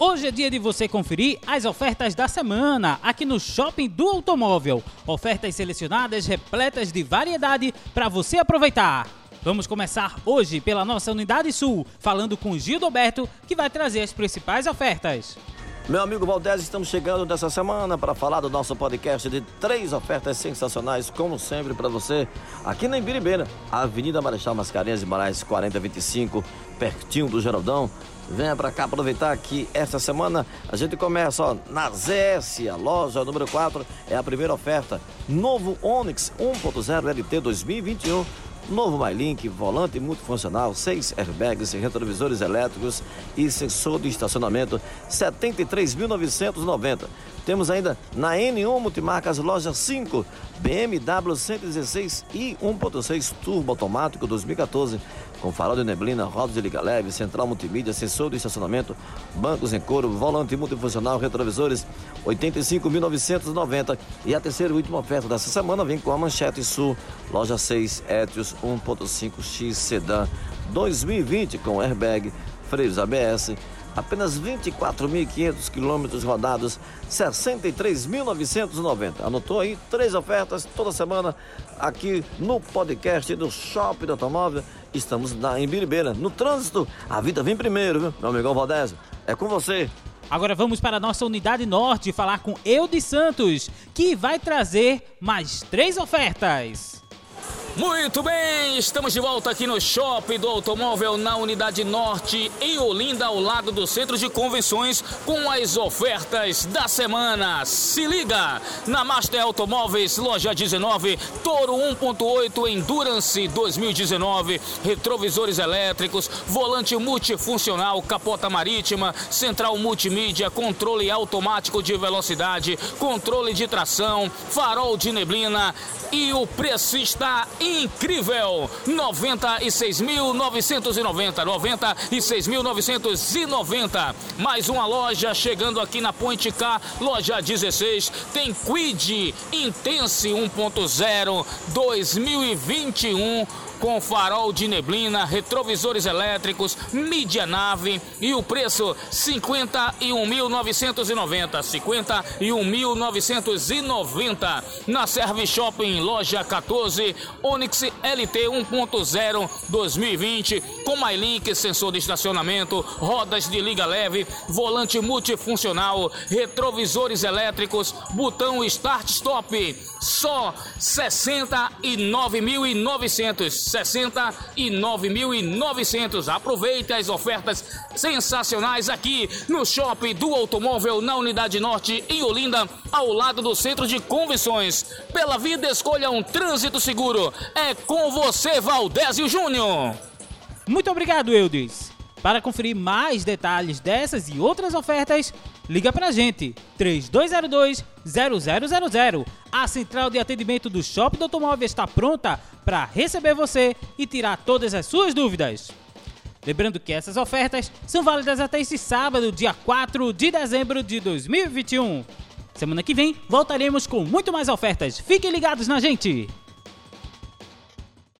Hoje é dia de você conferir as ofertas da semana aqui no Shopping do Automóvel. Ofertas selecionadas repletas de variedade para você aproveitar. Vamos começar hoje pela nossa Unidade Sul, falando com Gildo Alberto, que vai trazer as principais ofertas. Meu amigo Valdez, estamos chegando dessa semana para falar do nosso podcast de três ofertas sensacionais, como sempre, para você, aqui na Ibiribeira, Avenida Marechal Mascarenhas de Moraes 4025, pertinho do Geraldão. Venha para cá aproveitar que esta semana a gente começa ó, na ZS, a loja número 4, é a primeira oferta. Novo Onix 1.0 LT 2021 Novo MyLink, volante multifuncional, seis airbags, retrovisores elétricos e sensor de estacionamento, 73.990. Temos ainda na N1 Multimarcas Loja 5, BMW 116 i 1.6 turbo automático 2014, com farol de neblina, rodas de liga leve, central multimídia, sensor de estacionamento, bancos em couro, volante multifuncional, retrovisores 85.990. E a terceira e última oferta dessa semana vem com a Manchete Sul, loja 6, Etios 1.5X Sedan 2020 com airbag, freios ABS apenas 24.500 quilômetros rodados, 63.990. Anotou aí? Três ofertas toda semana aqui no podcast do Shopping do Automóvel. Estamos na Embiribeira. No trânsito, a vida vem primeiro, viu? Meu amigão Valdésio, é com você. Agora vamos para a nossa unidade norte falar com Eudes Santos, que vai trazer mais três ofertas. Muito bem, estamos de volta aqui no Shopping do Automóvel na Unidade Norte, em Olinda, ao lado do Centro de Convenções, com as ofertas da semana. Se liga! Na Master Automóveis, loja 19, Toro 1.8 Endurance 2019, retrovisores elétricos, volante multifuncional, capota marítima, central multimídia, controle automático de velocidade, controle de tração, farol de neblina e o preço está incrível. 96.990, 96.990. Mais uma loja chegando aqui na Ponte K, loja 16. Tem Quid Intense 1.0 2021 com farol de neblina, retrovisores elétricos, mídia nave e o preço 51.990, 51.990 na Serve Shopping loja 14, Onix LT 1.0 2020 com MyLink, sensor de estacionamento, rodas de liga leve, volante multifuncional, retrovisores elétricos, botão Start Stop, só 69.900 69.900. Aproveite as ofertas sensacionais aqui no Shopping do Automóvel na Unidade Norte em Olinda, ao lado do Centro de Convenções. Pela vida escolha um trânsito seguro. É com você, Valdésio Júnior. Muito obrigado, Eudes. Para conferir mais detalhes dessas e outras ofertas, liga pra gente 3202 0000. A central de atendimento do Shopping do Automóvel está pronta para receber você e tirar todas as suas dúvidas. Lembrando que essas ofertas são válidas até esse sábado, dia 4 de dezembro de 2021. Semana que vem voltaremos com muito mais ofertas. Fiquem ligados na gente!